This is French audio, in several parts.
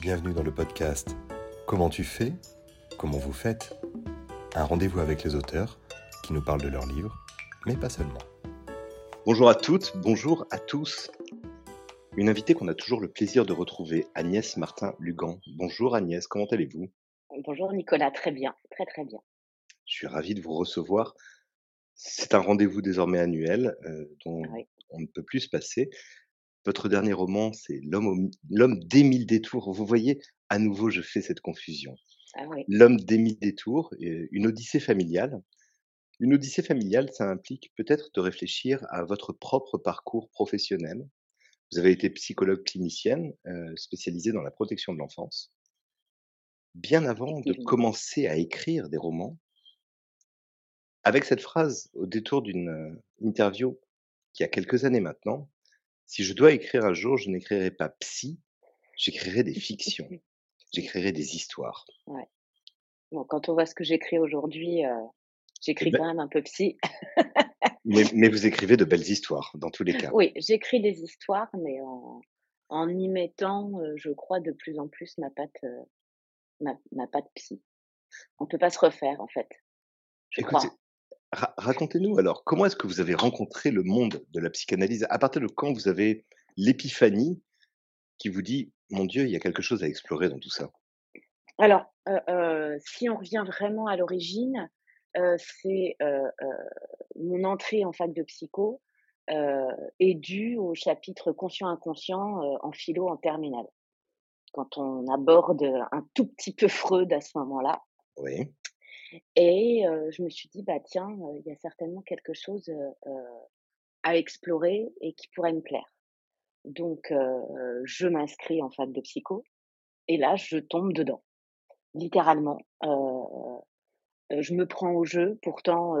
Bienvenue dans le podcast Comment tu fais Comment vous faites Un rendez-vous avec les auteurs qui nous parlent de leurs livres, mais pas seulement. Bonjour à toutes, bonjour à tous. Une invitée qu'on a toujours le plaisir de retrouver, Agnès Martin-Lugan. Bonjour Agnès, comment allez-vous? Bonjour Nicolas, très bien, très très bien. Je suis ravi de vous recevoir. C'est un rendez-vous désormais annuel euh, dont on ne peut plus se passer. Votre dernier roman, c'est L'homme des mille détours. Vous voyez, à nouveau, je fais cette confusion. Ah L'homme des mille détours, une odyssée familiale. Une odyssée familiale, ça implique peut-être de réfléchir à votre propre parcours professionnel. Vous avez été psychologue clinicienne, euh, spécialisée dans la protection de l'enfance. Bien avant de commencer à écrire des romans, avec cette phrase au détour d'une euh, interview qui a quelques années maintenant, si je dois écrire un jour, je n'écrirai pas psy, j'écrirai des fictions, j'écrirai des histoires. Ouais. Bon, quand on voit ce que j'écris aujourd'hui, euh, j'écris eh ben quand même un peu psy. mais, vous écrivez de belles histoires, dans tous les cas. Oui, j'écris des histoires, mais en, y mettant, euh, je crois, de plus en plus ma patte, euh, ma, ma patte psy. On ne peut pas se refaire, en fait. Je crois racontez-nous alors, comment est-ce que vous avez rencontré le monde de la psychanalyse À partir de quand vous avez l'épiphanie qui vous dit, mon Dieu, il y a quelque chose à explorer dans tout ça? Alors, euh, euh, si on revient vraiment à l'origine, euh, c'est mon entrée en fac de psycho est due au chapitre conscient-inconscient en philo en terminale. Quand on aborde un tout petit peu Freud à ce moment-là. Oui. Et je me suis dit, bah tiens, il y a certainement quelque chose à explorer et qui pourrait me plaire. Donc, je m'inscris en fac de psycho et là, je tombe dedans, littéralement. je me prends au jeu. Pourtant,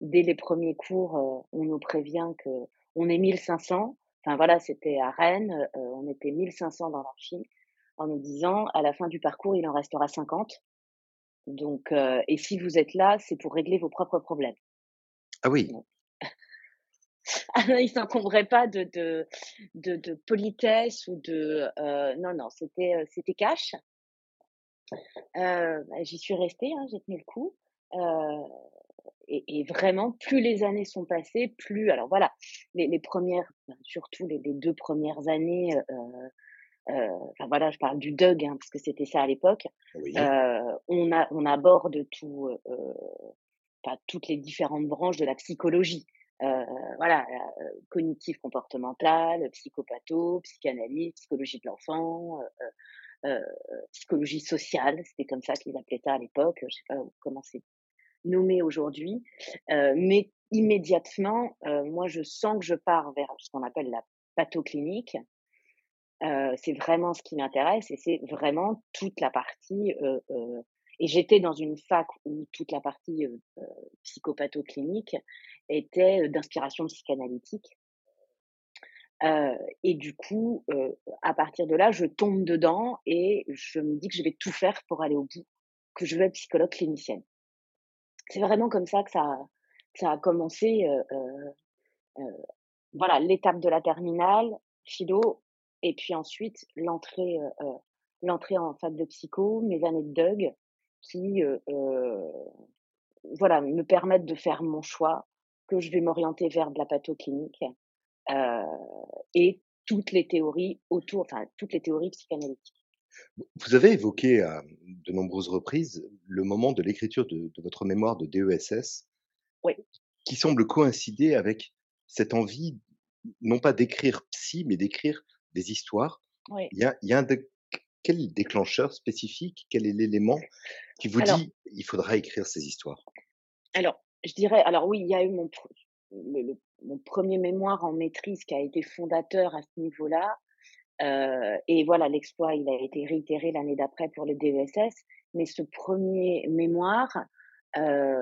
dès les premiers cours, on nous prévient que on est 1500. Enfin voilà, c'était à Rennes, on était 1500 dans l'amphi, en nous disant à la fin du parcours, il en restera 50. Donc, euh, et si vous êtes là, c'est pour régler vos propres problèmes. Ah oui. ah il s'encombrait pas de, de, de, de, politesse ou de. Euh, non, non, c'était, c'était cash. Euh, j'y suis restée, hein, j'ai tenu le coup. Euh, et, et, vraiment, plus les années sont passées, plus. Alors voilà, les, les premières, surtout les, les, deux premières années, enfin voilà, je parle du Doug hein, parce que c'était ça à l'époque. Euh, on, a, on aborde tout, euh, pas toutes les différentes branches de la psychologie. voilà, cognitif comportemental, psychopatho, psychanalyse, psychologie de l'enfant, psychologie sociale, c'était comme ça qu'ils appelaient ça à l'époque. Je sais pas comment c'est nommé aujourd'hui, mais immédiatement, moi je sens que je pars vers ce qu'on appelle la pathoclinique, c'est vraiment ce qui m'intéresse et c'est vraiment toute la partie. et j'étais dans une fac où toute la partie psychopathoclinique était d'inspiration psychanalytique. et du coup, à partir de là, je tombe dedans et je me dis que je vais tout faire pour aller au bout, que je veux être psychologue clinicienne. C'est vraiment comme ça que ça, ça a commencé. voilà, l'étape de la terminale, philo, et puis ensuite, l'entrée, euh, euh, l'entrée en fac de psycho, mes années de Doug, qui euh, voilà, me permettent de faire mon choix, que je vais m'orienter vers de la pathoclinique et toutes les théories autour, enfin, toutes les théories psychanalytiques. Vous avez évoqué à de nombreuses reprises le moment de l'écriture de, de, votre mémoire de DESS, oui. qui semble coïncider avec cette envie, non pas d'écrire psy, mais d'écrire des histoires. Il y a, il y a un quel déclencheur spécifique? Quel est l'élément qui vous dit il faudra écrire ces histoires? Alors, je dirais, alors oui, il y a eu mon, mon premier mémoire en maîtrise qui a été fondateur à ce niveau-là. Euh, et voilà, l'exploit, il a été réitéré l'année d'après pour le DESS. Mais ce premier mémoire, euh,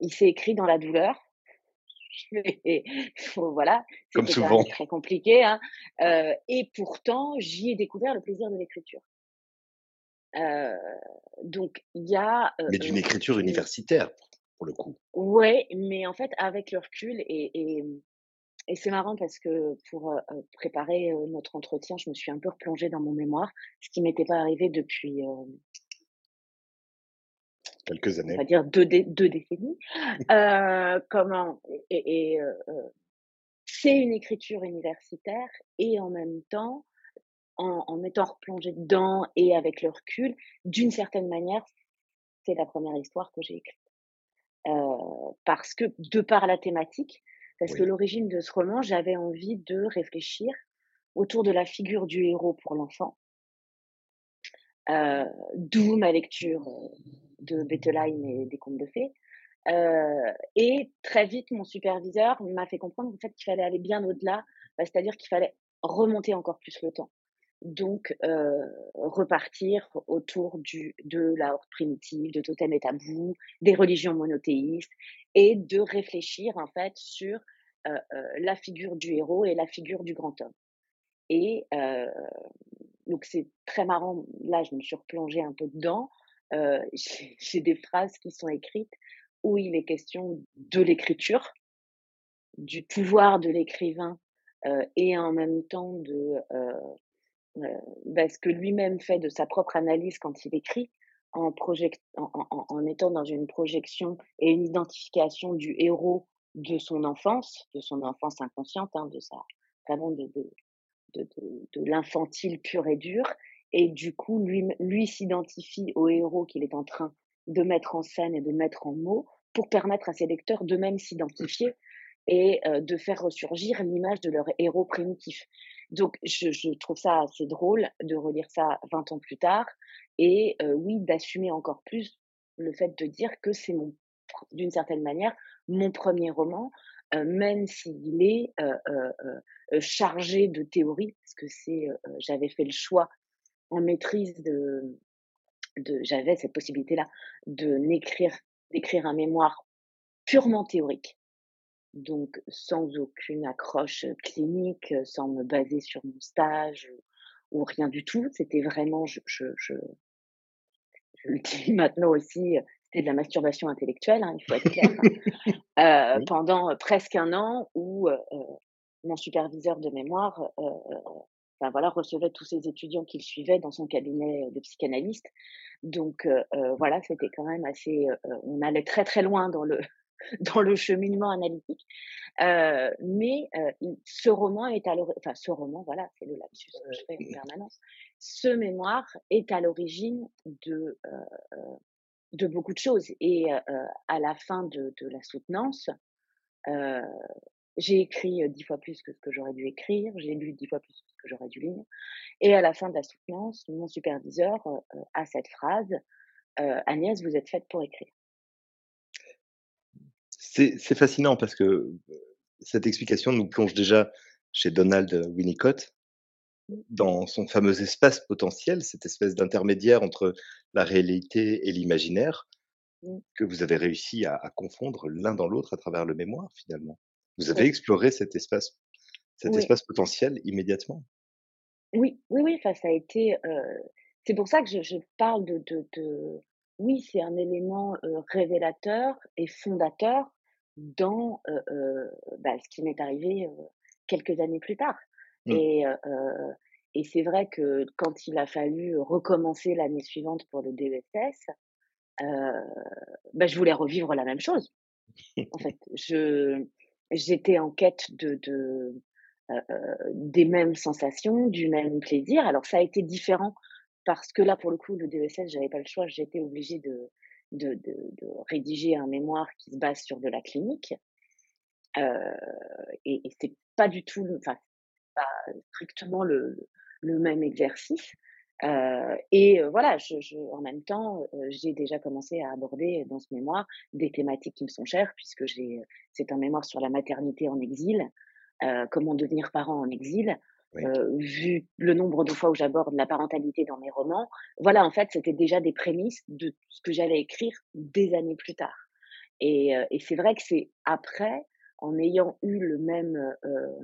il s'est écrit dans la douleur. voilà, comme souvent, très compliqué. Hein. Euh, et pourtant, j'y ai découvert le plaisir de l'écriture. Euh, donc, il y a. Euh, mais d'une écriture universitaire, pour le coup. Ouais, mais en fait, avec le recul et, et et c'est marrant parce que pour préparer notre entretien, je me suis un peu replongée dans mon mémoire, ce qui m'était pas arrivé depuis quelques années. On va dire deux, deux décennies. euh, comment et, et c'est une écriture universitaire et en même temps, en, en étant replongée dedans et avec le recul, d'une certaine manière, c'est la première histoire que j'ai écrite. Euh, parce que, de par la thématique, parce que l'origine de ce roman, j'avais envie de réfléchir autour de la figure du héros pour l'enfant. Euh, D'où ma lecture euh, de Bettelheim et des contes de fées. Euh, et très vite, mon superviseur m'a fait comprendre en fait, qu'il fallait aller bien au-delà, bah, c'est-à-dire qu'il fallait remonter encore plus le temps. Donc, euh, repartir autour du, de la horde primitive, de totem et tabou, des religions monothéistes, et de réfléchir en fait sur euh, euh, la figure du héros et la figure du grand homme. Et euh, donc c'est très marrant. Là, je me suis replongée un peu dedans. Euh, J'ai des phrases qui sont écrites où il est question de l'écriture, du pouvoir de l'écrivain euh, et en même temps de euh, euh, bah, ce que lui-même fait de sa propre analyse quand il écrit, en, project, en, en, en, étant dans une projection et une identification du héros de son enfance, de son enfance inconsciente, hein, de sa vraiment de, de, de, de, de l'infantile pur et dur, et du coup lui, lui s'identifie au héros qu'il est en train de mettre en scène et de mettre en mots pour permettre à ses lecteurs d'eux-mêmes s'identifier et euh, de faire ressurgir l'image de leur héros primitif. Donc, je, je, trouve ça assez drôle de relire ça 20 ans plus tard et euh, oui, d'assumer encore plus le fait de dire que c'est mon, d'une certaine manière, mon premier roman, euh, même s'il est chargé de théorie, parce que c'est, j'avais fait le choix en maîtrise de, de j'avais cette possibilité-là de n'écrire, d'écrire un mémoire purement théorique donc sans aucune accroche clinique, sans me baser sur mon stage ou, rien du tout. C'était vraiment, je, je, je, je, le dis maintenant aussi, c'était de la masturbation intellectuelle, hein, il faut être clair. euh, oui. Pendant presque un an où euh, mon superviseur de mémoire euh, enfin, voilà, recevait tous ses étudiants qu'il suivait dans son cabinet de psychanalyste. Donc euh, voilà, c'était quand même assez. on allait très très loin dans le dans le cheminement analytique. Euh, mais euh, ce roman est à l'origine, enfin ce roman, voilà, c'est le lapsus que je fais en permanence. Ce mémoire est à l'origine de euh, de beaucoup de choses. Et à la fin de, de la soutenance, j'ai écrit dix fois plus que ce que j'aurais dû écrire, j'ai lu dix fois plus que ce que j'aurais dû lire. Et à la fin de la soutenance, mon superviseur a cette phrase Agnès, vous êtes faite pour écrire. C'est fascinant parce que cette explication nous plonge déjà chez Donald Winnicott dans son fameux espace potentiel, cette espèce d'intermédiaire entre la réalité et l'imaginaire que vous avez réussi à, à confondre l'un dans l'autre à travers le mémoire finalement. Vous avez exploré cet espace, cet oui. espace potentiel immédiatement? Oui, oui, oui. Enfin, ça a été. Euh, c'est pour ça que je, je parle de, de, de... Oui, c'est un élément euh, révélateur et fondateur dans euh, bah, ce qui m'est arrivé quelques années plus tard. Mmh. Et, et c'est vrai que quand il a fallu recommencer l'année suivante pour le DESS, bah, je voulais revivre la même chose. en fait, je j'étais en quête de, de des mêmes sensations, du même plaisir. Alors ça a été différent parce que là, pour le coup, le DESS, j'avais pas le choix. J'étais obligée de de, de, de, rédiger un mémoire qui se base sur de la clinique. Euh, et, et c'est pas du tout, enfin, pas strictement le, le même exercice. Euh, et euh, voilà, je, je, en même temps, euh, j'ai déjà commencé à aborder dans ce mémoire des thématiques qui me sont chères, puisque j'ai, c'est un mémoire sur la maternité en exil, euh, comment devenir parent en exil. Oui. Euh, vu le nombre de fois où j'aborde la parentalité dans mes romans, voilà, en fait, c'était déjà des prémices de ce que j'allais écrire des années plus tard. Et, euh, et c'est vrai que c'est après, en ayant eu le même, euh,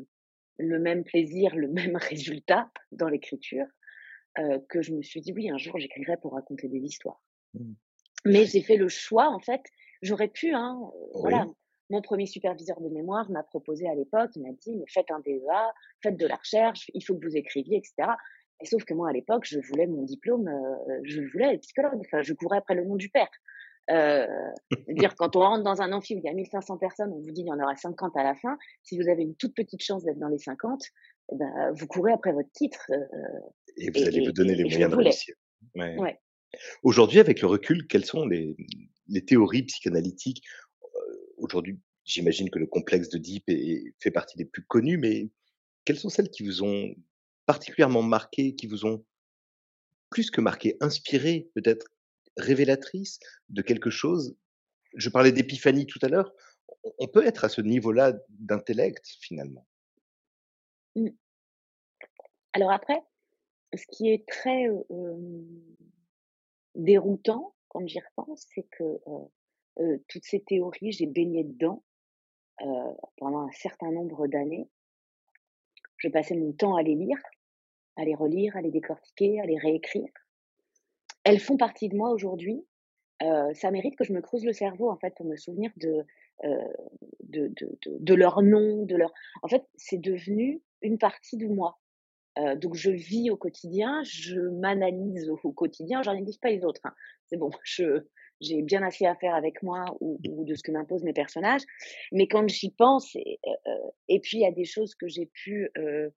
le même plaisir, le même résultat dans l'écriture, que je me suis dit, oui, un jour, j'écrirai pour raconter des histoires. Mmh. Mais j'ai fait le choix, en fait, j'aurais pu, hein, oui. voilà, mon premier superviseur de mémoire m'a proposé à l'époque, il m'a dit, mais faites un DEA, faites de la recherche, il faut que vous écriviez, etc. Et sauf que moi, à l'époque, je voulais mon diplôme, euh, je voulais être psychologue, enfin, je courais après le nom du père. Euh, dire quand on rentre dans un amphi où il y a 1500 personnes, on vous dit il y en aura 50 à la fin. Si vous avez une toute petite chance d'être dans les 50, eh ben, vous courez après votre titre. Euh, et vous allez vous donner les moyens de réussir. Ouais. Aujourd'hui, avec le recul, quelles sont les, les théories psychanalytiques? Aujourd'hui, j'imagine que le complexe de Deep fait partie des plus connus, mais quelles sont celles qui vous ont particulièrement marqué, qui vous ont plus que marqué, inspiré, peut-être révélatrice de quelque chose? Je parlais d'épiphanie tout à l'heure. On peut être à ce niveau-là d'intellect, finalement. Mmh. Alors après, ce qui est très déroutant quand j'y repense, c'est que toutes ces théories, j'ai baigné dedans pendant un certain nombre d'années. Je passais mon temps à les lire, à les relire, à les décortiquer, à les réécrire. Elles font partie de moi aujourd'hui. ça mérite que je me creuse le cerveau en fait pour me souvenir de de, de, de, de, leur nom, de leur. En fait, c'est devenu une partie de moi. Euh, donc je vis au quotidien, je m'analyse au, quotidien, néglige pas les autres. Hein. C'est bon, j'ai bien assez à faire avec moi ou, ou de ce que m'imposent mes personnages. Mais quand j'y pense, et, euh, et, puis il y a des choses que j'ai pu euh,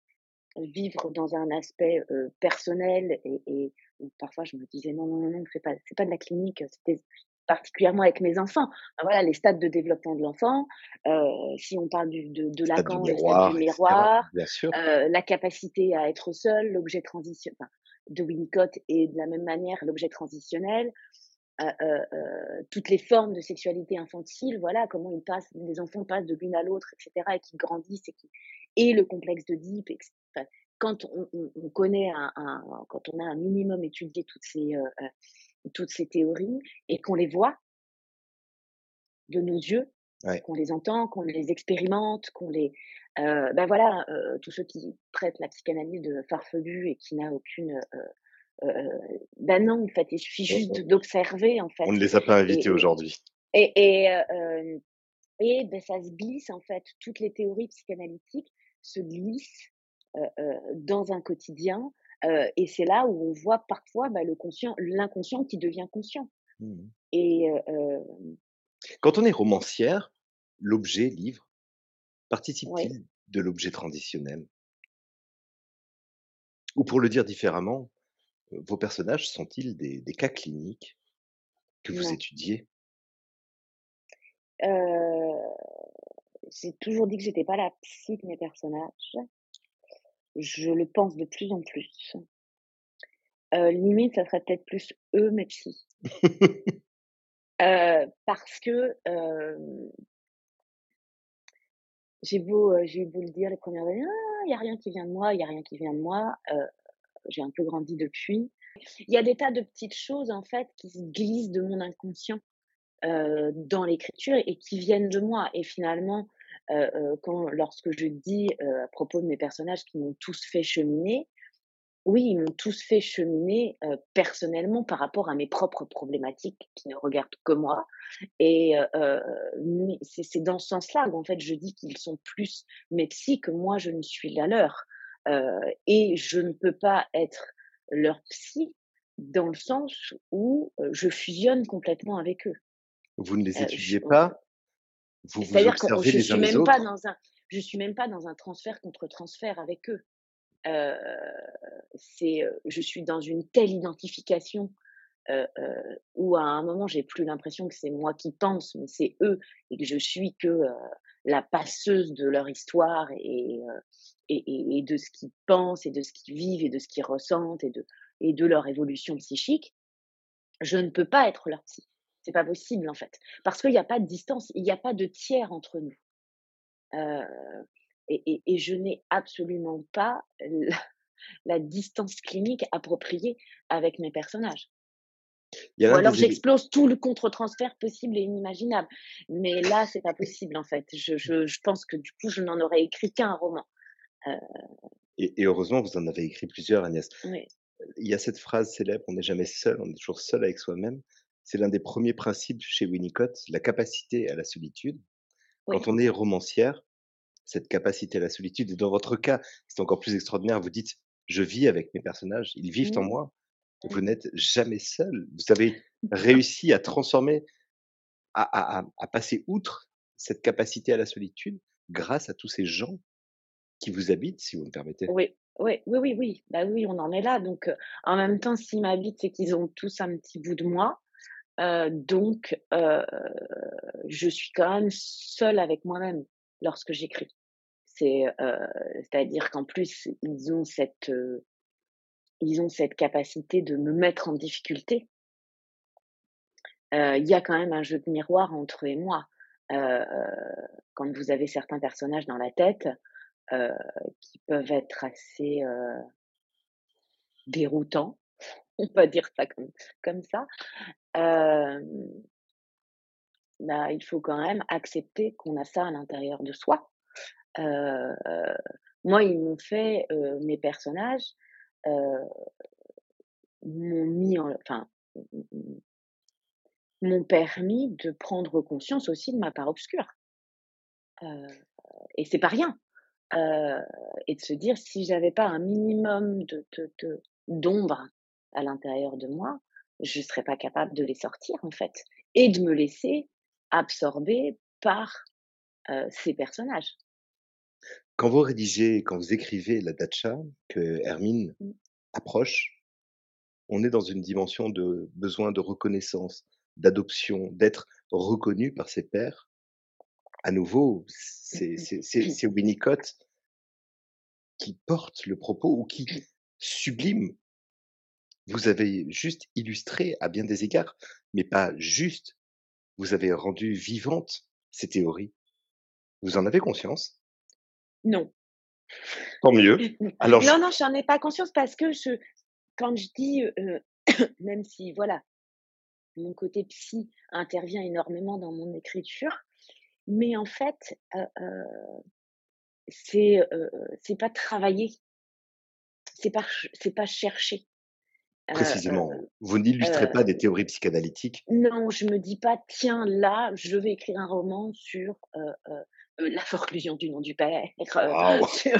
vivre dans un aspect euh, personnel et, et parfois je me disais non non non non c'est pas pas de la clinique, c'était particulièrement avec mes enfants. voilà, les stades de développement de l'enfant, euh, si on parle du, de, de Lacan, le stade du miroir, euh, la capacité à être seul, l'objet transitionnel, enfin, de Winnicott et de la même manière l'objet transitionnel, euh, euh, euh, toutes les formes de sexualité infantile, voilà, comment ils passent, les enfants passent de l'une à l'autre, etc., et qui grandissent, et, qui, et le complexe de Deep, etc. quand on, on, on connaît un, un, quand on a un minimum étudié toutes ces euh, toutes ces théories et qu'on les voit de nos yeux, qu'on les entend, qu'on les expérimente, qu'on les, euh, ben voilà, euh, tous ceux qui traitent la psychanalyse de farfelu et qui n'a aucune, euh, ben non, en fait, il suffit juste d'observer, en fait. On ne les a pas invités aujourd'hui. Et, et, et ben, ça se glisse, en fait, toutes les théories psychanalytiques se glissent dans un quotidien et c'est là où on voit parfois bah, le conscient, l'inconscient qui devient conscient. Mmh et quand on est romancière, l'objet livre participe-t-il de l'objet transitionnel Ou pour le dire différemment, vos personnages sont-ils des, des, cas cliniques que vous étudiez? J'ai toujours dit que j'étais pas la psy de mes personnages je le pense de plus en plus. Euh, limite, ça serait peut-être plus eux, mes psy. euh, parce que euh, j'ai beau, j'ai beau le dire les premières années, ah, il n'y a rien qui vient de moi, il n'y a rien qui vient de moi. J'ai un peu grandi depuis. Il y a des tas de petites choses en fait qui se glissent de mon inconscient dans l'écriture et qui viennent de moi. Et finalement, quand, lorsque je dis euh, à propos de mes personnages qui m'ont tous fait cheminer, oui, ils m'ont tous fait cheminer euh, personnellement par rapport à mes propres problématiques qui ne regardent que moi. Et euh, c'est dans ce sens-là qu'en fait je dis qu'ils sont plus mes psys que moi je ne suis la leur. Euh, et je ne peux pas être leur psy dans le sens où je fusionne complètement avec eux. Vous ne les étudiez pas? C'est-à-dire que je suis même pas dans un, je suis même pas dans un transfert contre transfert avec eux. Euh, c'est, je suis dans une telle identification euh, euh, où à un moment j'ai plus l'impression que c'est moi qui pense, mais c'est eux et que je suis que euh, la passeuse de leur histoire et, euh, et, et, et, de ce qu'ils pensent et de ce qu'ils vivent et de ce qu'ils ressentent et de, et de leur évolution psychique. Je ne peux pas être leur psy. C'est pas possible en fait, parce qu'il n'y a pas de distance, il n'y a pas de tiers entre nous. Euh, et, et, et, je n'ai absolument pas la, la, distance clinique appropriée avec mes personnages. Ou alors j'explose tout le contre-transfert possible et inimaginable. Mais là, c'est pas possible en fait. Je, je, je, pense que du coup, je n'en aurais écrit qu'un roman. Euh... Et, et, heureusement, vous en avez écrit plusieurs, Agnès. Oui. Il y a cette phrase célèbre on n'est jamais seul, on est toujours seul avec soi-même c'est l'un des premiers principes chez Winnicott, la capacité à la solitude. Oui. Quand on est romancière, cette capacité à la solitude et dans votre cas, c'est encore plus extraordinaire, vous dites: «Je vis avec mes personnages, ils vivent en Mmh. moi». Vous Mmh. n'êtes jamais seule. Vous avez réussi à transformer, à à à passer outre cette capacité à la solitude grâce à tous ces gens qui vous habitent, si vous me permettez. Oui, oui, oui, oui, oui. Bah, oui, on en est là donc heu, en même temps, s'ils m'habitent, c'est qu'ils ont tous un petit bout de moi, heu, donc heu, je suis quand même seule avec moi-même lorsque j'écris. C'est, heu, c'est-à-dire qu'en plus, ils ont cette, heu, ils ont cette capacité de me mettre en difficulté. Heu, il y a quand même un jeu de miroir entre eux et moi. Quand vous avez certains personnages dans la tête, qui peuvent être assez, déroutants, on va dire ça comme ça, bah, il faut quand même accepter qu'on a ça à l'intérieur de soi. Moi, ils m'ont fait, mes personnages, m'ont mis en enfin, m'ont permis de prendre conscience aussi de ma part obscure. Et c'est pas rien. Et de se dire si j'avais pas un minimum de d'ombre à l'intérieur de moi, je serais pas capable de les sortir, en fait et de me laisser absorber par, ces personnages. Quand vous rédigez, quand vous écrivez la datcha que Hermine Mmh. approche, on est dans une dimension de besoin de reconnaissance, d'adoption, d'être reconnu par ses pairs. À nouveau, c'est c'est c'est Winnicott qui porte le propos ou qui sublime. Vous avez juste illustré à bien des égards, mais pas juste, vous avez rendu vivantes ces théories. Vous en avez conscience? Non. Tant mieux. Alors je Non, non, j'en ai pas conscience parce que je quand je dis, heu, même si voilà, mon côté psy intervient énormément dans mon écriture, mais en fait, heu heu, c'est, c'est pas travaillé. C'est pas c'est pas cherché. Précisément, heu vous n'illustrez pas heu, des théories psychanalytiques? non, je me dis pas: «Tiens, là, je vais écrire un roman sur, la forclusion du nom du père, sur»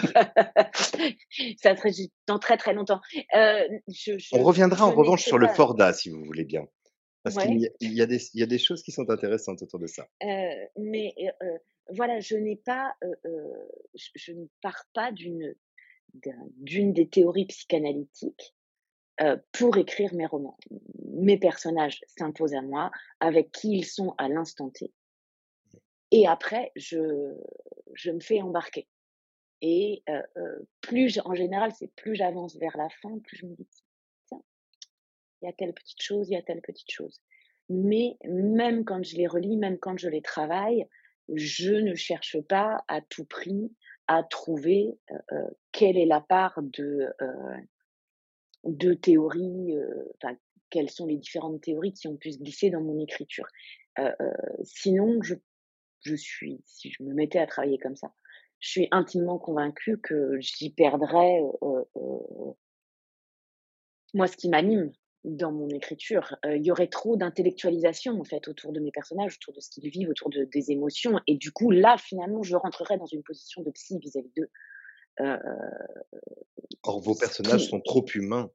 ça juste dans très, très longtemps. Heu, je On je reviendra je en revanche sur le pas Fordat si vous voulez bien. Parce qu'il y y y a des choses qui sont intéressantes autour de ça. mais voilà, je n'ai pas, heu, je je ne pars pas d'une d'un d'une des théories psychanalytiques, heu, pour écrire mes romans. Mes personnages s'imposent à moi, avec qui ils sont à l'instant T et après je je me fais embarquer et heu heu, plus en général, c'est plus j'avance vers la fin, plus je me dis: «Tiens, il y a telle petite chose, il y a telle petite chose». Mais même quand je les relis, même quand je les travaille, je ne cherche pas à tout prix à trouver, heu heu, quelle est la part de, heu, de théories, heu, enfin, quelles sont les différentes théories qui ont pu se glisser dans mon écriture. Heu heu, sinon je je suis si je me mettais à travailler comme ça, je suis intimement convaincue que j'y perdrais, moi, ce qui m'anime dans mon écriture. Il y aurait trop d'intellectualisation, en fait, autour de mes personnages, autour de ce qu'ils vivent, autour de des émotions et du coup, là, finalement, je rentrerais dans une position de psy vis-à-vis d'eux. Heu, Or vos personnages qui sont trop humains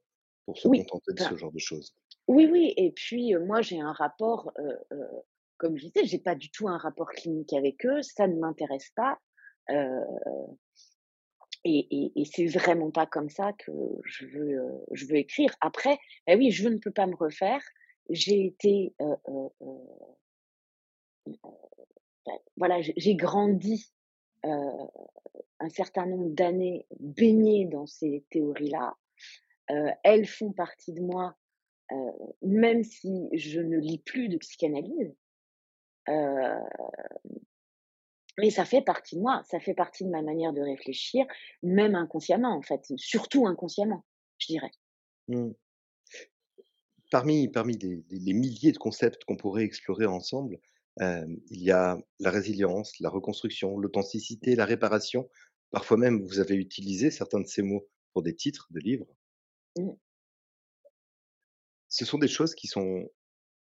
pour se oui, contenter de enfin, ce genre de choses. oui, oui et puis, moi, j'ai un rapport, comme je disais, j'ai pas du tout un rapport clinique avec eux, ça ne m'intéresse pas, et et et c'est vraiment pas comme ça que je veux, je veux écrire. Après, bah, oui, je ne peux pas me refaire. J'ai été, Bah, voilà, j'ai grandi, un certain nombre d'années baignée dans ces théories-là. Heu, elles font partie de moi, heu, même si je ne lis plus de psychanalyse. Mais ça fait partie de moi, ça fait partie de ma manière de réfléchir, même inconsciemment en fait, surtout inconsciemment, je dirais. Mmh. Parmi parmi les les milliers de concepts qu'on pourrait explorer ensemble, il y a la résilience, la reconstruction, l'authenticité, la réparation. Parfois même, vous avez utilisé certains de ces mots pour des titres de livres. Mmh. Ce sont des choses qui sont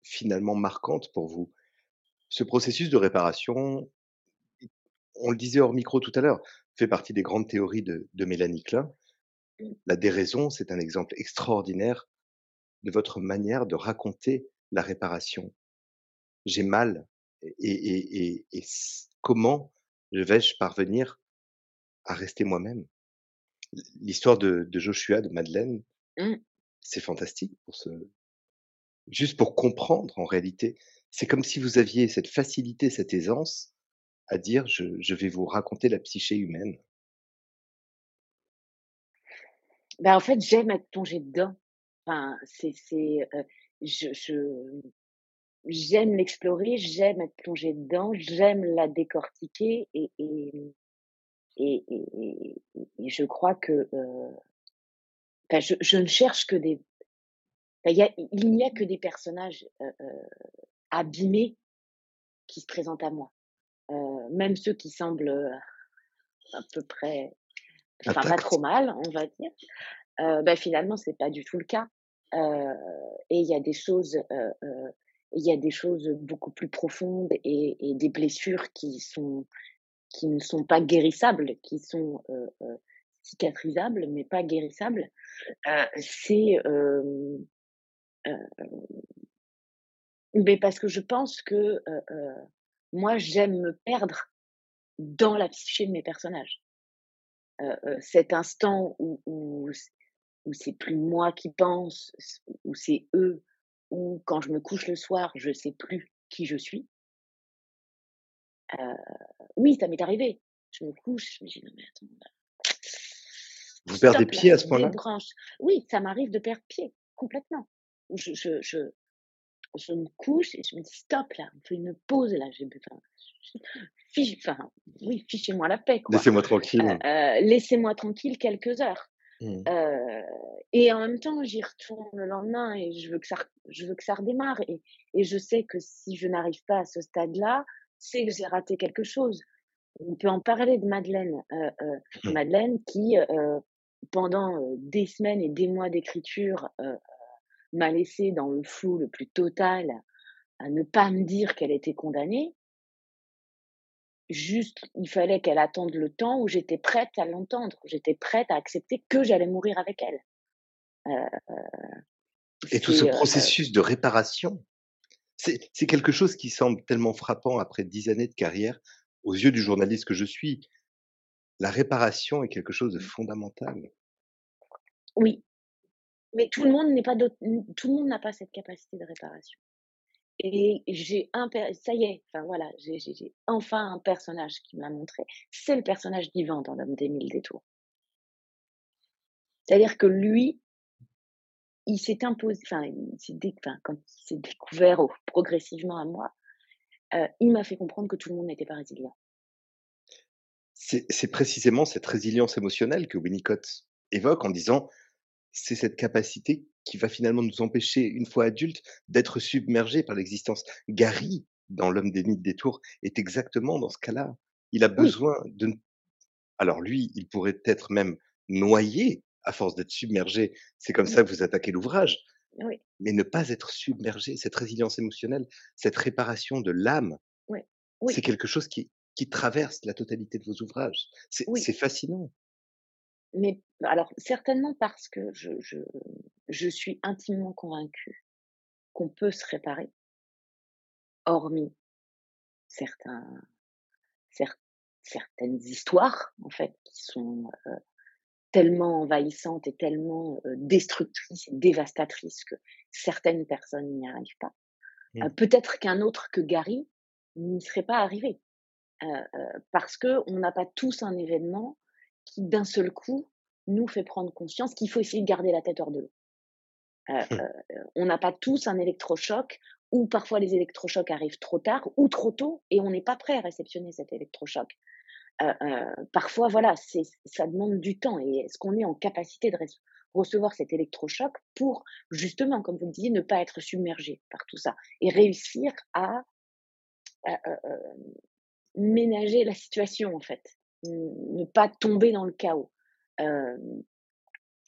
finalement marquantes pour vous. Ce processus de réparation, on le disait hors micro tout à l'heure, fait partie des grandes théories de, de Mélanie Klein. Mmh. La déraison, c'est un exemple extraordinaire de votre manière de raconter la réparation. J'ai mal et, et, et, et comment vais-je parvenir à rester moi-même? L'histoire de, de, Joshua, de Madeleine, mmh. c'est fantastique pour ce, juste pour comprendre en réalité. C'est comme si vous aviez cette facilité, cette aisance à dire je, je vais vous raconter la psyché humaine. Ben, en fait, j'aime être plongée dedans. Enfin, c'est, c'est, euh, je, je, j'aime l'explorer, j'aime être plongée dedans, j'aime la décortiquer et, et, et, et, et je crois que, euh, je, je ne cherche que des, il, y a, il n'y a que des personnages euh, euh, abîmés qui se présentent à moi. Euh, même ceux qui semblent euh, à peu près, enfin pas trop mal, on va dire. Euh, ben, finalement, c'est pas du tout le cas. Euh, et il y a des choses, il y a des choses beaucoup plus profondes et, des blessures qui sont, qui ne sont pas guérissables, qui sont cicatrisables, mais pas guérissables. c'est mais parce que je pense que moi, j'aime me perdre dans la psyché de mes personnages. cet instant où, où, où c'est plus moi qui pense, où c'est eux, ou quand je me couche le soir, je sais plus qui je suis. oui, ça m'est arrivé. Je me couche, je me dis non mais attends. Vous perdez pied à ce point-là? Oui, ça m'arrive de perdre pied complètement je, je, je, je, me couche et je me dis stop là, on fait une pause là. J'ai enfin, fiche, enfin, oui, fichez-moi la paix. Laissez-moi tranquille. Euh, euh, laissez-moi tranquille quelques heures. Mmh. Euh, et en même temps, j'y retourne le lendemain et je veux que ça, je veux que ça redémarre. Et, et je sais que si je n'arrive pas à ce stade-là, c'est que j'ai raté quelque chose. On peut en parler de Madeleine. Euh, euh, mmh. Madeleine qui, pendant des semaines et des mois d'écriture, m'a laissé dans le flou le plus total, à ne pas me dire qu'elle était condamnée. Juste, il fallait qu'elle attende le temps où j'étais prête à l'entendre, j'étais prête à accepter que j'allais mourir avec elle. Euh, Et tout ce processus de réparation, c'est quelque chose qui semble tellement frappant après dix années de carrière aux yeux du journaliste que je suis. La réparation est quelque chose de fondamental. Oui, mais tout le monde n'est pas tout le monde n'a pas cette capacité de réparation. Et j'ai un ça y est, enfin voilà, j'ai enfin un personnage qui m'a montré. C'est le personnage d'Ivan dans l'homme des mille détours. C'est-à-dire que lui, il s'est imposé, enfin, quand il s'est découvert progressivement à moi, euh, il m'a fait comprendre que tout le monde n'était pas résilient. C'est précisément cette résilience émotionnelle que Winnicott évoque en disant c'est cette capacité qui va finalement nous empêcher, une fois adultes, d'être submergés par l'existence. Gary, dans L'homme des nids des tours, est exactement dans ce cas-là. Il a besoin de... Alors lui, il pourrait être même noyé à force d'être submergé. C'est comme ça que vous attaquez l'ouvrage. Mais ne pas être submergé, cette résilience émotionnelle, cette réparation de l'âme, c'est quelque chose qui, qui traverse la totalité de vos ouvrages. C'est fascinant. Mais alors certainement parce que je, je, je suis intimement convaincue qu'on peut se réparer, hormis certains, certaines histoires en fait qui sont euh, tellement envahissantes et tellement euh, destructrices et dévastatrices que certaines personnes n'y arrivent pas. Euh, mmh. Peut-être qu'un autre que Gary n'y serait pas arrivé parce que on n'a pas tous un événement qui d'un seul coup nous fait prendre conscience qu'il faut essayer de garder la tête hors de l'eau. Euh, hum. euh, on n'a pas tous un électrochoc ou parfois les électrochocs arrivent trop tard ou trop tôt et on n'est pas prêt à réceptionner cet électrochoc. Euh, parfois, voilà, ça demande du temps et est-ce qu'on est en capacité de recevoir cet électrochoc pour justement, comme vous le disiez, ne pas être submergé par tout ça et réussir à ménager la situation en fait, ne pas tomber dans le chaos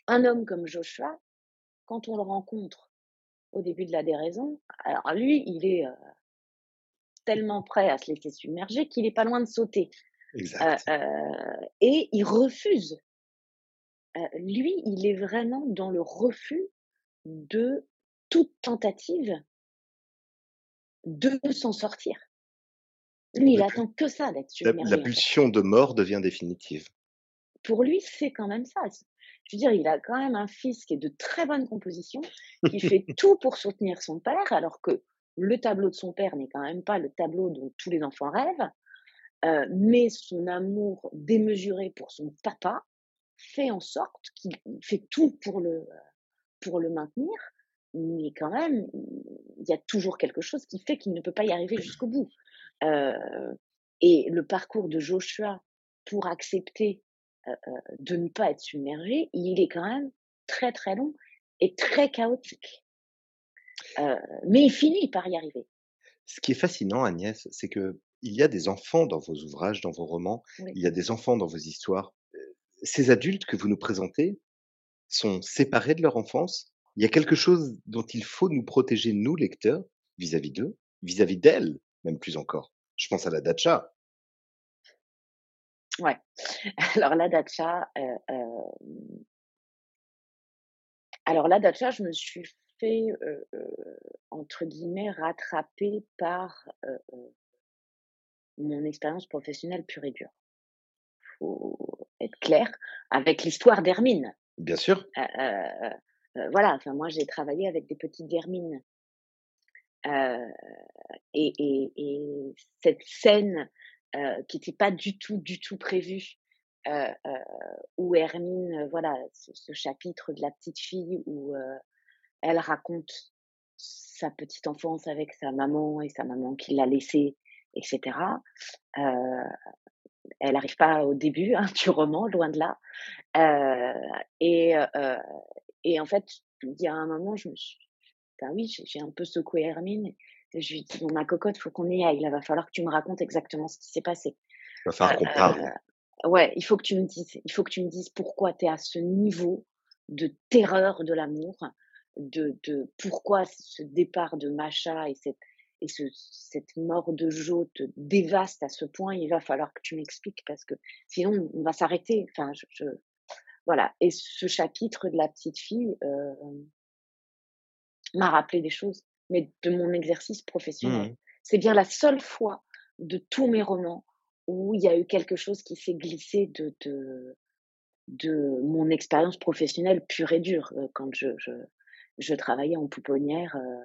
un homme comme Joshua, quand on le rencontre au début de la déraison, alors lui, il est tellement prêt à se laisser submerger qu'il est pas loin de sauter. Exact. et il refuse. lui, il est vraiment dans le refus de toute tentative de s'en sortir. Lui, il attend que ça d'être submergé. La, pulsion de mort devient définitive. Pour lui, c'est quand même ça. Je veux dire, il a quand même un fils qui est de très bonne composition, qui fait tout pour soutenir son père, alors que le tableau de son père n'est quand même pas le tableau dont tous les enfants rêvent. Euh, mais son amour démesuré pour son papa fait en sorte qu'il fait tout pour le, pour le maintenir, mais quand même, il y a toujours quelque chose qui fait qu'il ne peut pas y arriver jusqu'au bout. Euh, et le parcours de Joshua pour accepter euh, euh, de ne pas être submergé, il est quand même très très long et très chaotique. mais il finit par y arriver. Ce qui est fascinant, Agnès, c'est que il y a des enfants dans vos ouvrages, dans vos romans, il y a des enfants dans vos histoires. Ces adultes que vous nous présentez sont séparés de leur enfance? Il y a quelque chose dont il faut nous protéger, nous, lecteurs, vis-à-vis d'eux, vis-à-vis d'elles? Même plus encore. Je pense à la Dacha. Ouais. Alors la Dacha, euh, euh, alors la Dacha, je me suis fait euh, entre guillemets rattraper par mon expérience professionnelle pure et dure. Faut être clair avec l'histoire d'Hermine. Bien sûr. voilà. Enfin moi j'ai travaillé avec des petites Hermines euh, et, et, et, cette scène euh, qui n'était pas du tout, du tout prévue, euh, où Hermine, voilà, ce, chapitre de la petite fille où elle raconte sa petite enfance avec sa maman et sa maman qui l'a laissée, etc. elle n'arrive pas au début hein, du roman, loin de là. et, et en fait, il y a un moment, je me suis ben oui, j'ai un peu secoué Hermine. je lui dit, bon, ma cocotte, faut qu'on y aille. Il va falloir que tu me racontes exactement ce qui s'est passé. Il va falloir qu'on parle. Euh, ouais, il faut que tu me dises, il faut que tu me dises pourquoi tu es à ce niveau de terreur de l'amour, de, de pourquoi ce départ de Macha et cette, et ce, cette mort de Jo te dévaste à ce point, il va falloir que tu m'expliques parce que sinon on va s'arrêter. Enfin, je, voilà. Et ce chapitre de la petite fille, euh, m'a rappelé des choses, mais de mon exercice professionnel. Mmh. C'est bien la seule fois de tous mes romans où il y a eu quelque chose qui s'est glissé de, de, de mon expérience professionnelle pure et dure. Euh, quand je, je, je travaillais en pouponnière euh,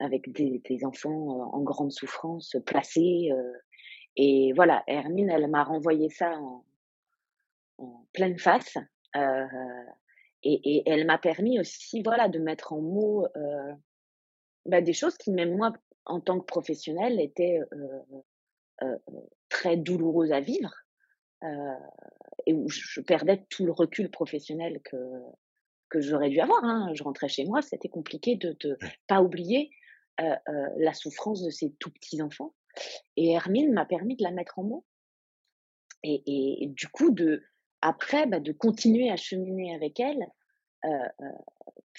avec des, des, enfants euh, en grande souffrance, placés. et voilà, Hermine, elle m'a renvoyé ça en, en pleine face. Et, et elle m'a permis aussi, voilà, de mettre en mots euh, bah, des choses qui, même moi, en tant que professionnelle, étaient euh, euh, très douloureuses à vivre euh, et où je perdais tout le recul professionnel que que j'aurais dû avoir. Hein. Je rentrais chez moi, c'était compliqué de ne pas oublier euh, euh, la souffrance de ces tout petits enfants. Et Hermine m'a permis de la mettre en mots. Et, et, et du coup, de, après, bah, de continuer à cheminer avec elle euh, euh,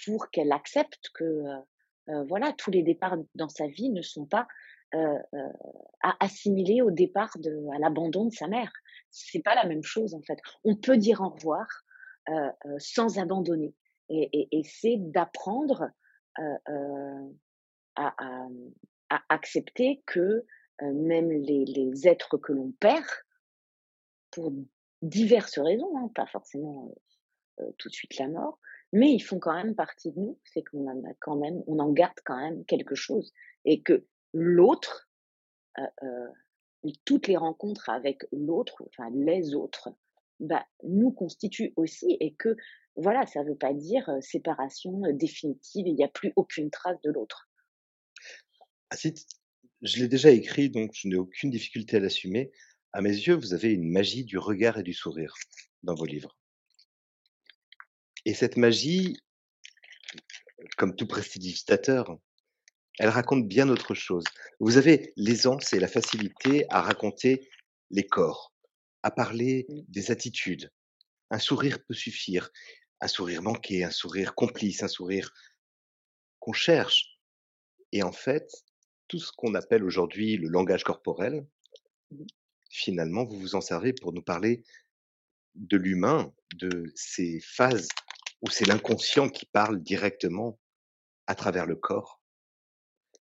pour qu'elle accepte que euh, voilà, tous les départs dans sa vie ne sont pas à assimiler au départ de, à l'abandon de sa mère. C'est pas la même chose en fait. On peut dire au revoir sans abandonner, et, c'est d'apprendre à, accepter que même les, les, êtres que l'on perd, pour diverses raisons, hein, pas forcément euh, tout de suite la mort, mais ils font quand même partie de nous. C'est qu'on en a quand même, on en garde quand même quelque chose, et que l'autre, euh, euh, toutes les rencontres avec l'autre, enfin les autres, bah, nous constituent aussi, et que voilà, ça ne veut pas dire séparation définitive. Il n'y a plus aucune trace de l'autre. Ah, je l'ai déjà écrit, donc je n'ai aucune difficulté à l'assumer. À mes yeux, vous avez une magie du regard et du sourire dans vos livres. Et cette magie, comme tout prestidigitateur, elle raconte bien autre chose. Vous avez l'aisance et la facilité à raconter les corps, à parler mmh. des attitudes. Un sourire peut suffire. Un sourire manqué, un sourire complice, un sourire qu'on cherche. Et en fait, tout ce qu'on appelle aujourd'hui le langage corporel, mmh finalement, vous vous en servez pour nous parler de l'humain, de ces phases où c'est l'inconscient qui parle directement à travers le corps.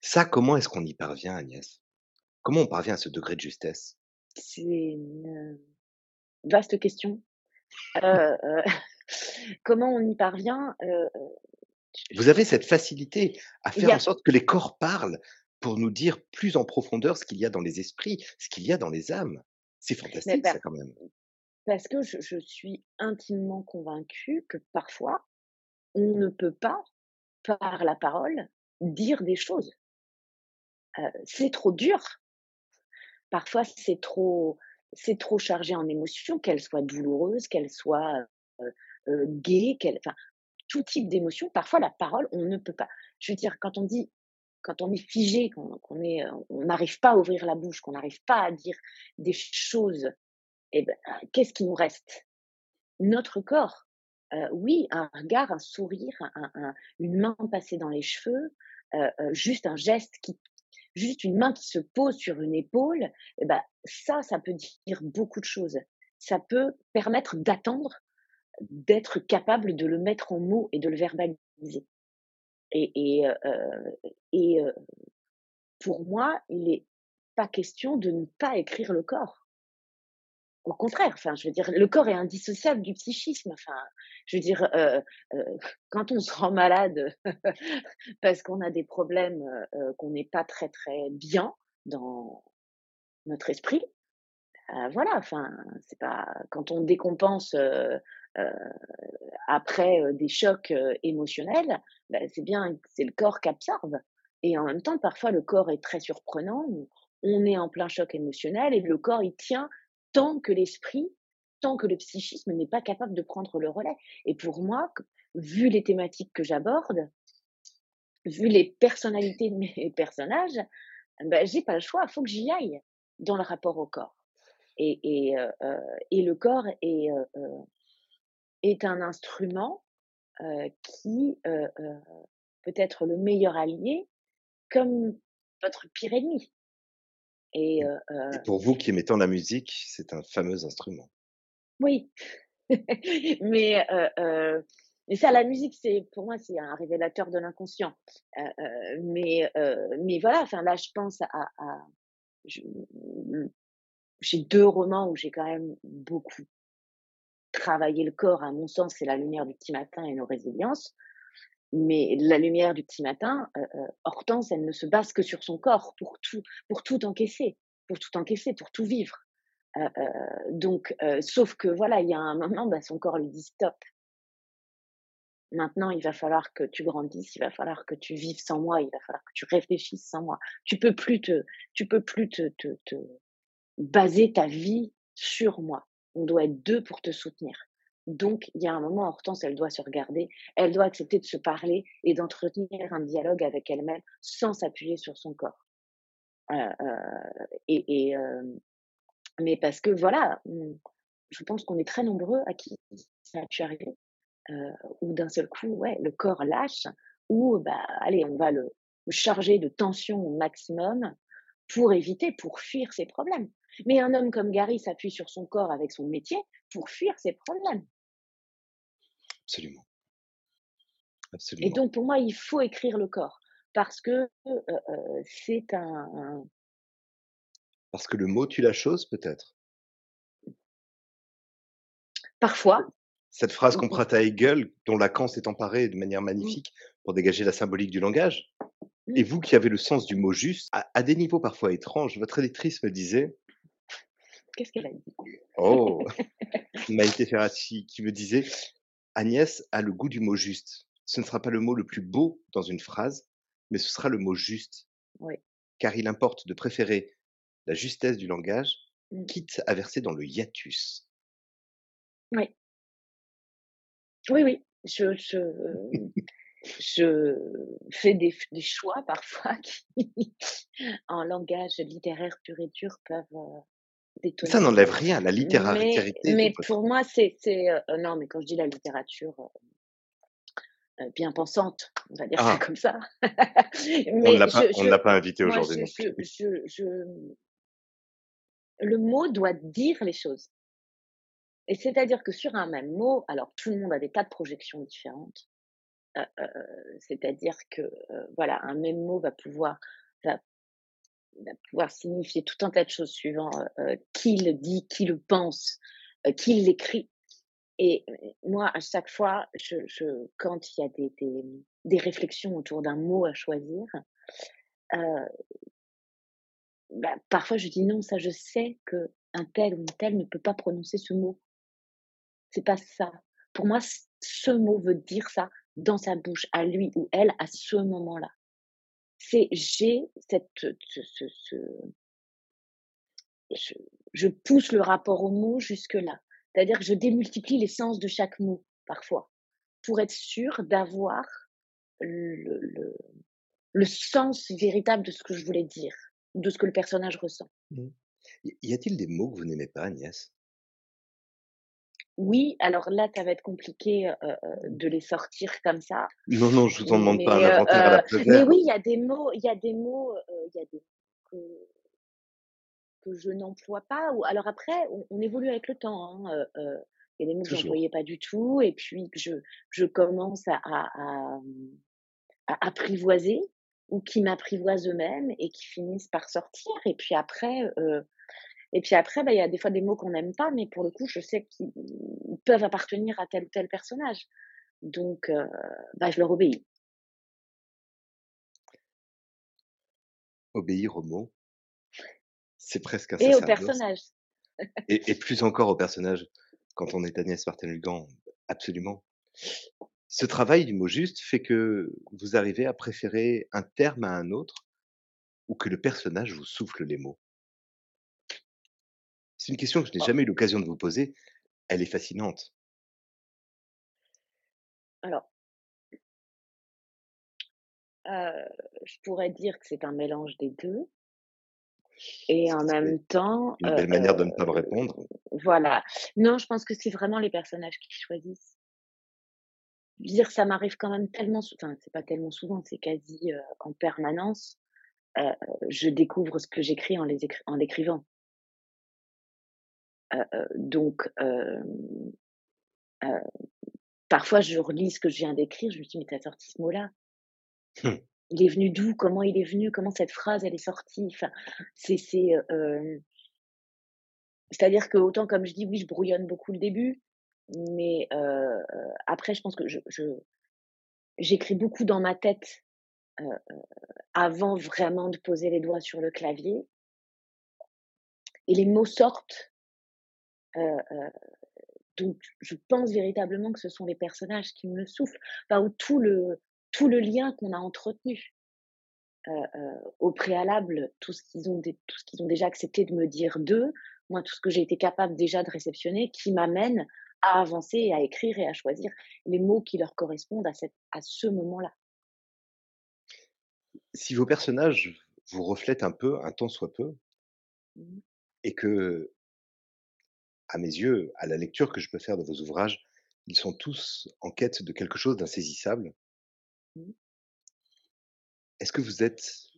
Ça, comment est-ce qu'on y parvient, Agnès? Comment on parvient à ce degré de justesse? C'est une vaste question. Euh, euh, comment on y parvient? Euh, Vous avez cette facilité à faire en sorte que les corps parlent pour nous dire plus en profondeur ce qu'il y a dans les esprits, ce qu'il y a dans les âmes. C'est fantastique, ça, quand même. Parce que je, suis intimement convaincue que parfois, on ne peut pas, par la parole, dire des choses. c'est trop dur. Parfois, c'est trop, c'est trop chargé en émotions, qu'elles soient douloureuses, qu'elles soient euh, gays, enfin, tout type d'émotions. Parfois, la parole, on ne peut pas. Je veux dire, quand on dit quand on est figé, qu'on est, on n'arrive pas à ouvrir la bouche, qu'on n'arrive pas à dire des choses, eh ben, qu'est-ce qui nous reste? Notre corps. oui, un regard, un sourire, une main passée dans les cheveux, juste un geste juste une main qui se pose sur une épaule, eh ben, ça, ça peut dire beaucoup de choses. Ça peut permettre d'attendre, d'être capable de le mettre en mots et de le verbaliser. Et, euh, et euh, pour moi, il n'est pas question de ne pas écrire le corps. Au contraire, enfin, je veux dire, le corps est indissociable du psychisme. Enfin, je veux dire, euh, euh, quand on se rend malade parce qu'on a des problèmes euh, qu'on n'est pas très très bien dans notre esprit, voilà. Enfin, c'est pas quand on décompense après des chocs émotionnels, ben, c'est bien, c'est le corps qui absorbe. Et en même temps, parfois, le corps est très surprenant. On est en plein choc émotionnel et le corps, il tient tant que l'esprit, tant que le psychisme n'est pas capable de prendre le relais. Et pour moi, vu les thématiques que j'aborde, vu les personnalités de mes personnages, ben, j'ai pas le choix, il faut que j'y aille dans le rapport au corps. Et, et, euh, euh, et le corps est, euh, est un instrument qui peut être le meilleur allié comme votre pire ennemi. Et, pour vous qui tant la musique, c'est un fameux instrument. Oui, mais mais ça, la musique, c'est pour moi, c'est un révélateur de l'inconscient. mais mais voilà, enfin là, je pense à, à j'ai deux romans où j'ai quand même beaucoup travaillé le corps. À mon sens, c'est La lumière du petit matin et Nos résiliences. Mais la lumière du petit matin, euh, euh, Hortense, elle ne se base que sur son corps pour tout, pour tout encaisser, pour tout encaisser, pour tout vivre. Euh, donc, sauf que voilà, il y a un moment, bah, son corps lui dit stop. Maintenant, il va falloir que tu grandisses, il va falloir que tu vives sans moi, il va falloir que tu réfléchisses sans moi. Tu peux plus te, tu peux plus te, te, te baser ta vie sur moi. On doit être deux pour te soutenir. Donc, il y a un moment, Hortense, elle doit se regarder, elle doit accepter de se parler et d'entretenir un dialogue avec elle-même sans s'appuyer sur son corps. Euh, euh, et, euh, mais parce que voilà, je pense qu'on est très nombreux à qui ça a pu arriver, où d'un seul coup, ouais, le corps lâche, ou bah allez, on va le charger de tension au maximum pour éviter, pour fuir ses problèmes. Mais un homme comme Gary s'appuie sur son corps avec son métier pour fuir ses problèmes. Absolument. Et donc, pour moi, il faut écrire le corps parce que c'est un, Parce que le mot tue la chose, peut-être? Parfois. Cette phrase qu'on prête à Hegel, dont Lacan s'est emparé de manière mmh. magnifique pour dégager la symbolique du langage. Et mmh. vous qui avez le sens du mot juste, à, à des niveaux parfois étranges, votre électrice me disait Qu'est-ce qu'elle a dit? Oh Maïté Ferracci qui me disait Agnès a le goût du mot juste. Ce ne sera pas le mot le plus beau dans une phrase, mais ce sera le mot juste. Oui. Car il importe de préférer la justesse du langage, mmh. quitte à verser dans le hiatus. Oui. Oui, oui. Je, je, je fais des, des, choix parfois qui, en langage littéraire pur et dur, peuvent euh, ça n'enlève rien, la littérarité. Mais, mais pour moi, c'est. Euh, non, mais quand je dis la littérature euh, euh, bien pensante, on va dire ça ah. comme ça. on ne l'a pas, invité aujourd'hui. Je, je, le mot doit dire les choses. Et c'est-à-dire que sur un même mot, alors tout le monde a des tas de projections différentes. Euh, euh, c'est-à-dire que euh, voilà, un même mot va pouvoir va, pouvoir signifier tout un tas de choses suivant qui le dit, qui le pense, qui l'écrit. Et moi, à chaque fois, quand il y a des, des, réflexions autour d'un mot à choisir, euh, bah, parfois je dis non, ça je sais que un tel ou une telle ne peut pas prononcer ce mot. C'est pas ça. Pour moi, ce mot veut dire ça dans sa bouche, à lui ou elle, à ce moment-là. C'est j'ai cette, ce, ce, je, je, pousse le rapport au mot jusque là. C'est-à-dire que je démultiplie les sens de chaque mot parfois pour être sûr d'avoir le, le, le, sens véritable de ce que je voulais dire, de ce que le personnage ressent. Mmh. Y a-t-il des mots que vous n'aimez pas, Agnès? Oui, alors là, ça va être compliqué de les sortir comme ça. Non, non, je vous en demande pas un inventaire à la Mais oui, il y a des mots, il y a des mots, il y a des que, que je n'emploie pas. Ou alors après, on, évolue avec le temps. Hein, il y a des mots que je n'employais pas du tout, et puis que je, je commence à, à, à, à apprivoiser ou qui m'apprivoisent eux-mêmes et qui finissent par sortir. Et puis après, et puis après, bah, il y a des fois des mots qu'on n'aime pas, mais pour le coup, je sais qu'ils peuvent appartenir à tel ou tel personnage. Donc, euh, bah, je leur obéis. Obéir aux mots, c'est presque un Et au personnage. et, et, plus encore au personnage. Quand on est Agnès Martin-Lugan, absolument. Ce travail du mot juste fait que vous arrivez à préférer un terme à un autre ou que le personnage vous souffle les mots. C'est une question que je n'ai jamais eu l'occasion de vous poser. Elle est fascinante. Alors, je pourrais dire que c'est un mélange des deux. Et en même temps. Une belle manière de ne pas me répondre. Voilà. Non, je pense que c'est vraiment les personnages qui choisissent. Dire, ça m'arrive quand même tellement, enfin, c'est pas tellement souvent, c'est quasi en permanence. je découvre ce que j'écris en l'écrivant donc, parfois, je relis ce que je viens d'écrire, je me dis, mais t'as sorti ce mot-là. Mmh. Il est venu d'où? Comment il est venu? Comment cette phrase, elle est sortie? Enfin, c'est, c'est, c'est-à-dire que autant comme je dis, oui, je brouillonne beaucoup le début, mais après, je pense que je, je j'écris beaucoup dans ma tête avant vraiment de poser les doigts sur le clavier. Et les mots sortent euh, euh, donc, je pense véritablement que ce sont les personnages qui me soufflent, enfin, ou tout le, tout le lien qu'on a entretenu. Euh, au préalable, tout ce qu'ils ont, tout ce qu'ils ont déjà accepté de me dire d'eux, moi, tout ce que j'ai été capable déjà de réceptionner, qui m'amène à avancer, à écrire et à choisir les mots qui leur correspondent à, cette, à ce moment-là. Si vos personnages vous reflètent un peu, un tant soit peu, mmh. et que à mes yeux, à la lecture que je peux faire de vos ouvrages, ils sont tous en quête de quelque chose d'insaisissable. Mmh. Est-ce que vous êtes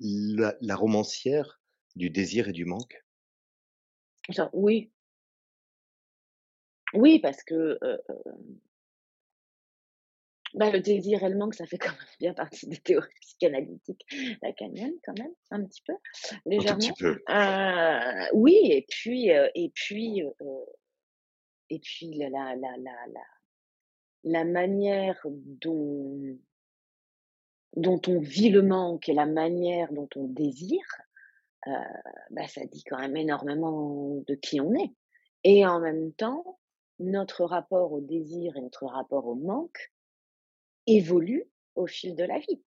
la, romancière du désir et du manque? Oui. Oui, parce que bah, le désir et le manque, ça fait quand même bien partie des théories psychanalytiques lacaniennes, quand même, un petit peu, légèrement. Un petit peu. Euh, oui, et puis, euh, et puis, euh, et puis la, la, la, la, la manière dont, dont on vit le manque et la manière dont on désire, euh, bah, ça dit quand même énormément de qui on est. Et en même temps, notre rapport au désir et notre rapport au manque évolue au fil de la vie.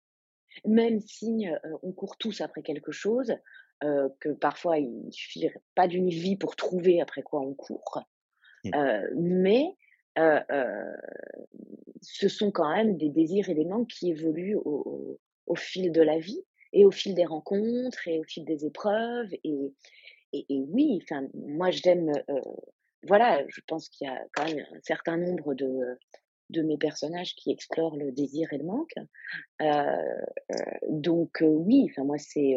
Même si on court tous après quelque chose, que parfois il suffit pas d'une vie pour trouver après quoi on court, mmh. mais ce sont quand même des désirs et des manques qui évoluent au, au, fil de la vie et au fil des rencontres et au fil des épreuves. Et, et, et oui, enfin, moi j'aime, voilà, je pense qu'il y a quand même un certain nombre de, de mes personnages qui explorent le désir et le manque. Euh, euh, donc euh, oui, enfin moi c'est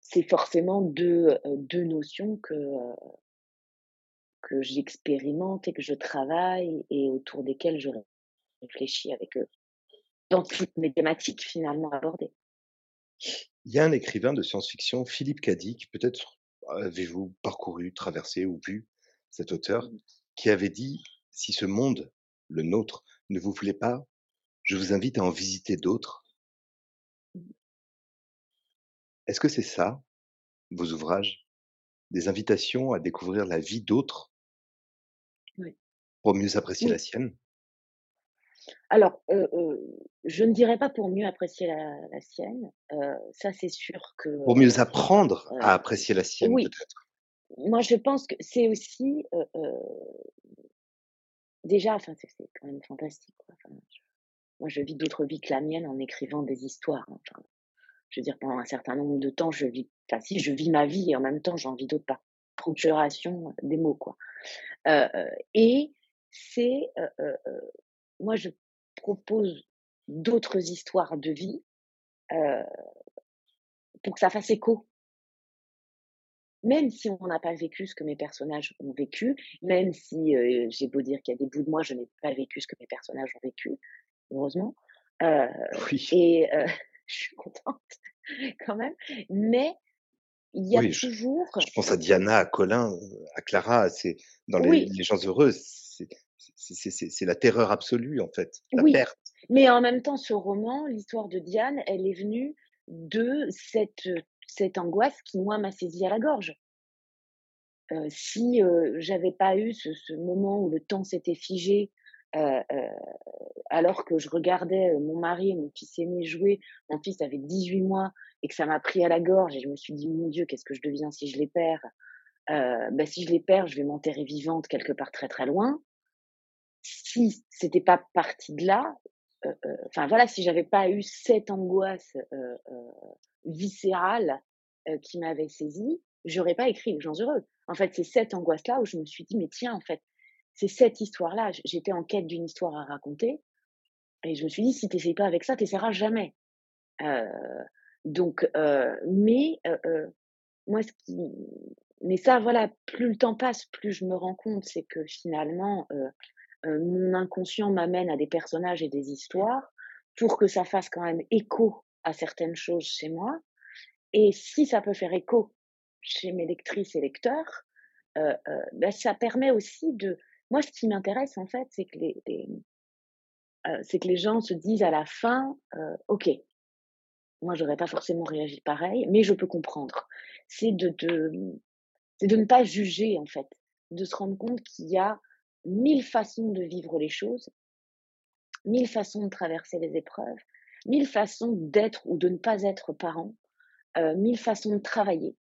c'est forcément deux, deux notions que, que j'expérimente et que je travaille et autour desquelles je réfléchis avec eux dans toutes mes thématiques finalement abordées. Il y a un écrivain de science-fiction, Philippe Cadic, peut-être avez-vous parcouru, traversé ou vu cet auteur, qui avait dit Si ce monde, le nôtre, ne vous plaît pas, je vous invite à en visiter d'autres. Est-ce que c'est ça, vos ouvrages? Des invitations à découvrir la vie d'autres? Oui. pour mieux apprécier la sienne? Alors, je ne dirais pas pour mieux apprécier la sienne, ça c'est sûr que, Pour mieux apprendre à apprécier la sienne oui. peut-être? Moi je pense que c'est aussi, déjà, enfin c'est quand même fantastique quoi, moi je vis d'autres vies que la mienne en écrivant des histoires, hein, enfin, je veux dire pendant un certain nombre de temps je vis enfin si je vis ma vie et en même temps j'en vis d'autres par procuration des mots quoi. et c'est, moi, je propose d'autres histoires de vie pour que ça fasse écho. Même si on n'a pas vécu ce que mes personnages ont vécu, même si j'ai beau dire qu'il y a des bouts de moi, je n'ai pas vécu ce que mes personnages ont vécu, heureusement. oui. Et je suis contente quand même. Mais il y a toujours. Je, pense à Diana, à Colin, à Clara, c'est dans les, les gens heureux, c'est la terreur absolue, en fait, la oui. perte. Mais en même temps, ce roman, l'histoire de Diane, elle est venue de cette, cette angoisse qui, moi, m'a saisie à la gorge. Euh, si euh, j'avais pas eu ce, moment où le temps s'était figé, euh, alors que je regardais mon mari et mon fils aîné jouer, mon fils avait 18 mois et que ça m'a pris à la gorge et je me suis dit, mon Dieu, qu'est-ce que je deviens si je les perds? Bah, Si je les perds, je vais m'enterrer vivante quelque part très très loin si c'était pas parti de là, enfin voilà, si j'avais pas eu cette angoisse euh, viscérale qui m'avait saisie, j'aurais pas écrit Les gens heureux. En fait, c'est cette angoisse-là où je me suis dit, mais tiens, en fait, c'est cette histoire-là. J'étais en quête d'une histoire à raconter. Et je me suis dit, si tu pas avec ça, tu jamais. Euh, donc, euh, mais euh, moi, ce qui, mais ça, voilà, plus le temps passe, plus je me rends compte, c'est que finalement, mon inconscient m'amène à des personnages et des histoires pour que ça fasse quand même écho à certaines choses chez moi. Et si ça peut faire écho chez mes lectrices et lecteurs, euh, euh, ben ça permet aussi de. Moi, ce qui m'intéresse en fait, c'est que les, les euh, c'est que les gens se disent à la fin, ok, moi j'aurais pas forcément réagi pareil, mais je peux comprendre. C'est de, de c'est de ne pas juger en fait, de se rendre compte qu'il y a mille façons de vivre les choses, mille façons de traverser les épreuves, mille façons d'être ou de ne pas être parent, euh, mille façons de travailler,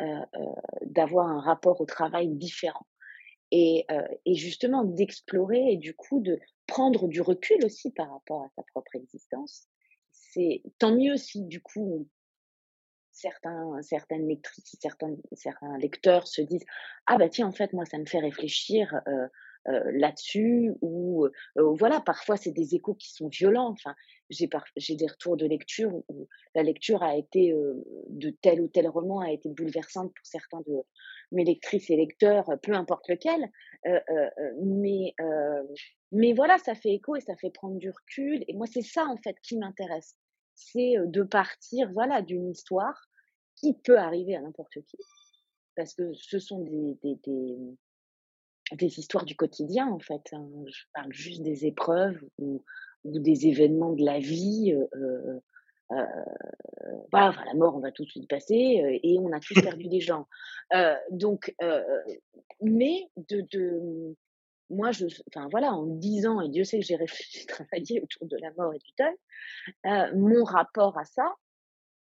euh, euh, d'avoir un rapport au travail différent. Et, et justement d'explorer et du coup de prendre du recul aussi par rapport à sa propre existence. C'est tant mieux si du coup certains, certaines lectrices, certains, certains lecteurs se disent ah bah tiens en fait moi ça me fait réfléchir euh, euh, là-dessus ou euh, voilà parfois c'est des échos qui sont violents. Enfin j'ai j'ai des retours de lecture où la lecture a été de tel ou tel roman a été bouleversante pour certains de mes lectrices et lecteurs peu importe lequel mais mais voilà ça fait écho et ça fait prendre du recul et moi c'est ça en fait qui m'intéresse. C'est de partir voilà d'une histoire qui peut arriver à n'importe qui parce que ce sont des, des, des, des, histoires du quotidien en fait. Hein. Je parle juste des épreuves ou, des événements de la vie. Euh, euh, voilà, la mort, on va tout de suite passer euh, et on a tous perdu des gens. Euh, donc, mais de, de, moi, je, enfin voilà, en dix ans, et Dieu sait que j'ai travaillé autour de la mort et du deuil, euh, mon rapport à ça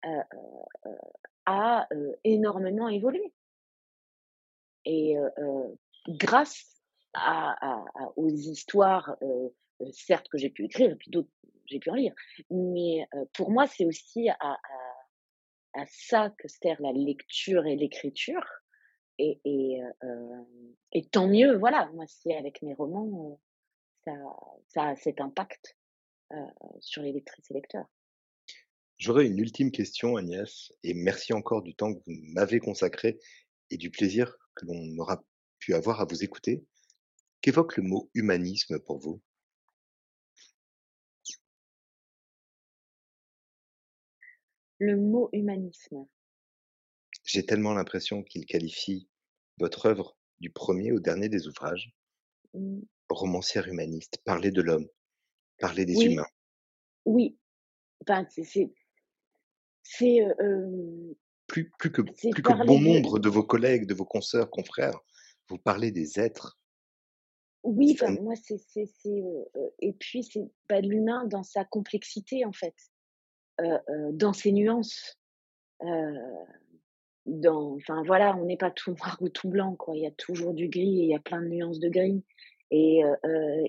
euh, euh, a énormément évolué. Et grâce à, à, aux histoires, certes que j'ai pu écrire, et puis d'autres j'ai pu en lire, mais pour moi, c'est aussi à, à, à, ça que sert la lecture et l'écriture et, et, euh, et tant mieux, voilà, moi, si avec mes romans, ça, ça a cet impact euh, sur les lectrices et lecteurs. J'aurais une ultime question, Agnès, et merci encore du temps que vous m'avez consacré et du plaisir que l'on aura pu avoir à vous écouter. Qu'évoque le mot humanisme pour vous? Le mot humanisme. J'ai tellement l'impression qu'il qualifie votre œuvre du premier au dernier des ouvrages. Mmh. Romancière humaniste, parler de l'homme, parler des Oui, humains. oui, enfin, c'est c'est heu, hem, Plus plus que plus que bon de nombre de vos collègues, de vos consoeurs, confrères, vous parlez des êtres. oui, un moi, c'est heu et puis c'est, bah, l'humain dans sa complexité, en fait, heu heu, dans ses nuances, dans enfin, voilà, on n'est pas tout noir ou tout blanc, quoi. Il y a toujours du gris et il y a plein de nuances de gris et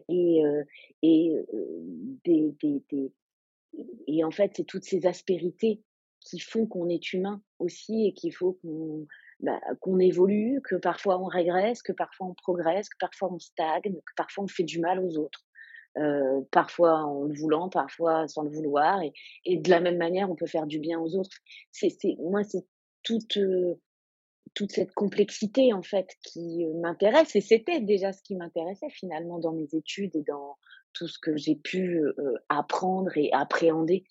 et et des des des Et en fait, c'est toutes ces aspérités qui font qu'on est humain aussi et qu'il faut qu'on bah, qu'on évolue, que parfois on régresse, que parfois on progresse, que parfois on stagne, que parfois on fait du mal aux autres. Heu, parfois en le voulant, parfois sans le vouloir et et de la même manière, on peut faire du bien aux autres. C'est moi, c'est toute, heu, toute cette complexité en fait qui, heu, m'intéresse et c'était déjà ce qui m'intéressait finalement dans mes études et dans tout ce que j'ai pu, heu, apprendre et appréhender,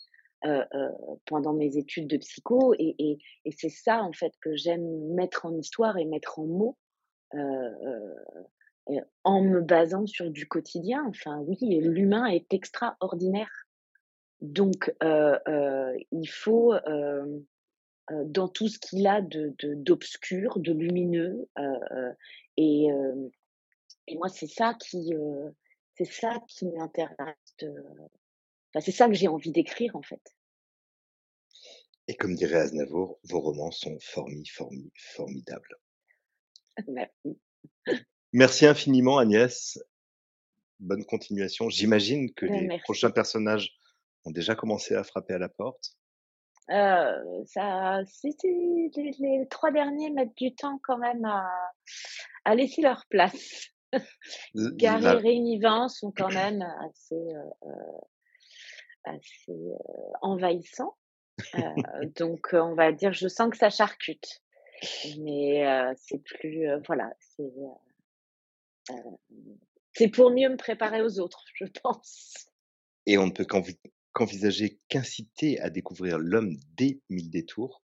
pendant mes études de psycho et c'est ça en fait que j'aime mettre en histoire et mettre en mots, et en me basant sur du quotidien. Enfin oui, l'humain est extraordinaire donc il faut, dans tout ce qu'il a de de d'obscur, de lumineux, et et moi c'est ça qui, c'est ça qui m'intéresse de enfin c'est ça que j'ai envie d'écrire en fait. et comme dirait Aznavour, vos romans sont formi formi formidables. Merci. Merci infiniment Agnès, bonne continuation. J'imagine que Bah, les prochains personnages ont déjà commencé à frapper à la porte? Heu, ça les les 3 derniers mettent du temps quand même à à laisser leur place. L Gare la et Réunivent sont quand même assez, heu heu, assez, heu, envahissants, heu, donc on va dire je sens que ça charcute. Mais heu, c'est plus, voilà, c'est, pour mieux me préparer aux autres, je pense. et on ne peut qu'envi qu'envisager qu'inciter à découvrir l'homme des mille détours,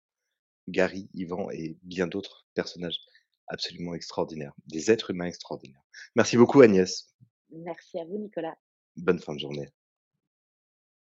Gary, Yvan et bien d'autres personnages absolument extraordinaires, des êtres humains extraordinaires. Merci beaucoup Agnès. Merci à vous Nicolas. Bonne fin de journée.